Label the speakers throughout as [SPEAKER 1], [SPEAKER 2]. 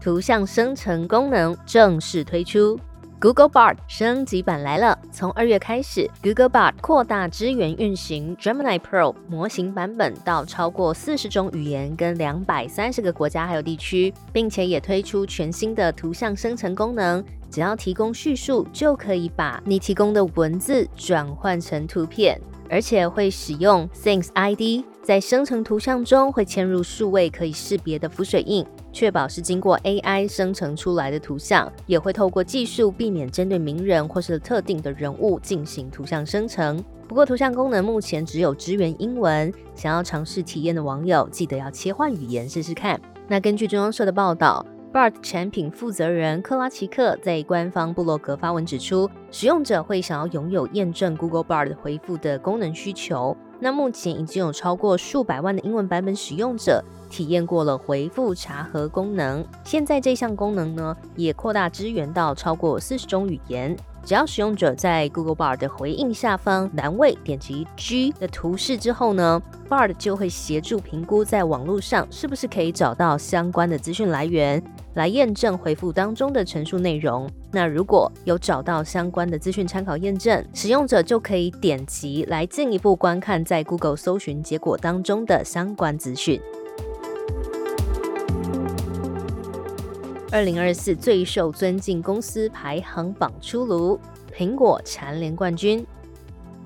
[SPEAKER 1] 图像生成功能正式推出，Google Bard 升级版来了。从二月开始，Google Bard 扩大支援运行 Gemini Pro 模型版本到超过四十种语言跟两百三十个国家还有地区，并且也推出全新的图像生成功能。只要提供叙述，就可以把你提供的文字转换成图片，而且会使用 Things ID，在生成图像中会嵌入数位可以识别的浮水印。确保是经过 AI 生成出来的图像，也会透过技术避免针对名人或是特定的人物进行图像生成。不过，图像功能目前只有支援英文，想要尝试体验的网友记得要切换语言试试看。那根据中央社的报道，Bard 产品负责人克拉奇克在官方部落格发文指出，使用者会想要拥有验证 Google Bard 回复的功能需求。那目前已经有超过数百万的英文版本使用者。体验过了回复查核功能，现在这项功能呢也扩大支援到超过四十种语言。只要使用者在 Google Bard 的回应下方栏位点击 G 的图示之后呢，Bard 就会协助评估在网络上是不是可以找到相关的资讯来源，来验证回复当中的陈述内容。那如果有找到相关的资讯参考验证，使用者就可以点击来进一步观看在 Google 搜寻结果当中的相关资讯。二零二四最受尊敬公司排行榜出炉，苹果蝉联冠军。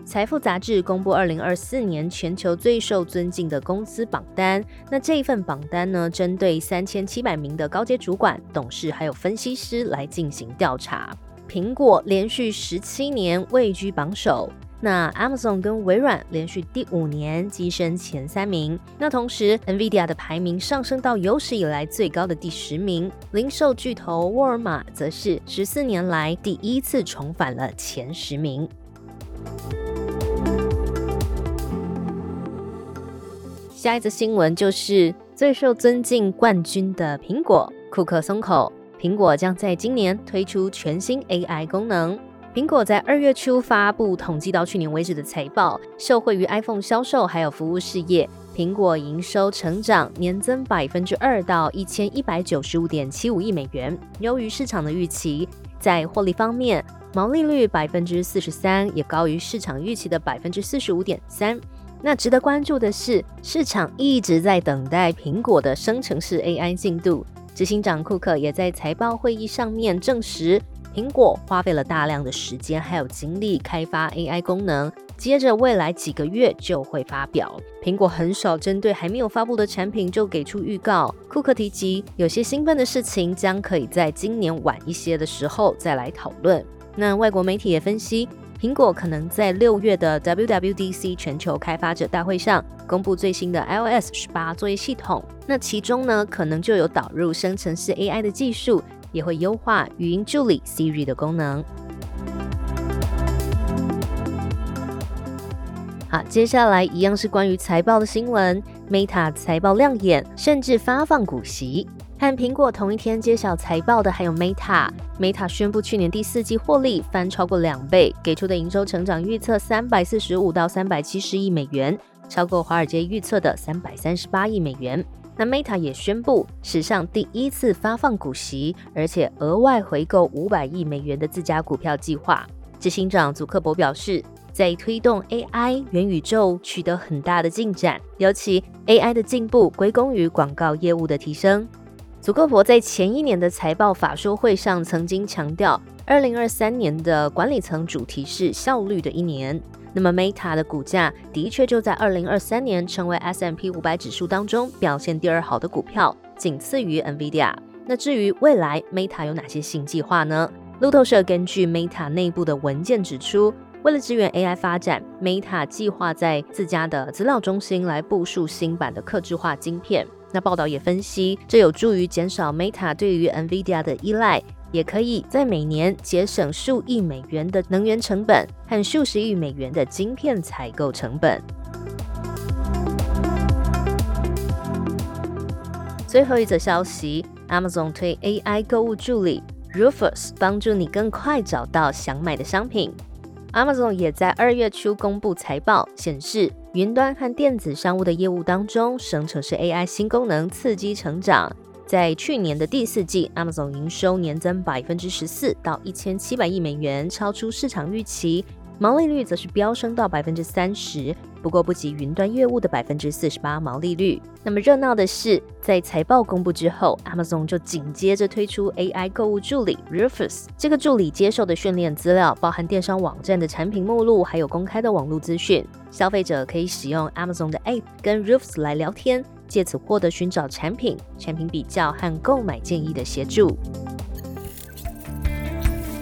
[SPEAKER 1] 财富杂志公布二零二四年全球最受尊敬的公司榜单。那这一份榜单呢，针对三千七百名的高阶主管、董事还有分析师来进行调查。苹果连续十七年位居榜首。那 Amazon 跟微软连续第五年跻身前三名，那同时 Nvidia 的排名上升到有史以来最高的第十名，零售巨头沃尔玛则是十四年来第一次重返了前十名。下一则新闻就是最受尊敬冠军的苹果，库克松口，苹果将在今年推出全新 AI 功能。苹果在二月初发布统计到去年为止的财报，受惠于 iPhone 销售还有服务事业，苹果营收成长年增百分之二到一千一百九十五点七五亿美元，优于市场的预期。在获利方面，毛利率百分之四十三，也高于市场预期的百分之四十五点三。那值得关注的是，市场一直在等待苹果的生成式 AI 进度。执行长库克也在财报会议上面证实。苹果花费了大量的时间还有精力开发 AI 功能，接着未来几个月就会发表。苹果很少针对还没有发布的产品就给出预告。库克提及，有些兴奋的事情将可以在今年晚一些的时候再来讨论。那外国媒体也分析，苹果可能在六月的 WWDC 全球开发者大会上公布最新的 iOS 十八作业系统，那其中呢可能就有导入生成式 AI 的技术。也会优化语音助理 Siri 的功能。好，接下来一样是关于财报的新闻。Meta 财报亮眼，甚至发放股息。和苹果同一天揭晓财报的还有 Meta。Meta 宣布去年第四季获利翻超过两倍，给出的营收成长预测三百四十五到三百七十亿美元，超过华尔街预测的三百三十八亿美元。那 Meta 也宣布史上第一次发放股息，而且额外回购五百亿美元的自家股票计划。执行长祖克伯表示，在推动 AI 元宇宙取得很大的进展，尤其 AI 的进步归功于广告业务的提升。祖克伯在前一年的财报法说会上曾经强调，二零二三年的管理层主题是效率的一年。那么 Meta 的股价的确就在二零二三年成为 S M P 五百指数当中表现第二好的股票，仅次于 Nvidia。那至于未来 Meta 有哪些新计划呢？路透社根据 Meta 内部的文件指出，为了支援 AI 发展，Meta 计划在自家的资料中心来部署新版的客制化晶片。那报道也分析，这有助于减少 Meta 对于 Nvidia 的依赖，也可以在每年节省数亿美元的能源成本和数十亿美元的晶片采购成本。最后一则消息，Amazon 推 AI 购物助理 Rufus，帮助你更快找到想买的商品。Amazon 也在二月初公布财报，显示云端和电子商务的业务当中，生成式 AI 新功能刺激成长。在去年的第四季，Amazon 营收年增百分之十四，到一千七百亿美元，超出市场预期。毛利率则是飙升到百分之三十，不过不及云端业务的百分之四十八毛利率。那么热闹的是，在财报公布之后，Amazon 就紧接着推出 AI 购物助理 Rufus。这个助理接受的训练资料包含电商网站的产品目录，还有公开的网络资讯。消费者可以使用 Amazon 的 App 跟 Rufus 来聊天，借此获得寻找产品、产品比较和购买建议的协助。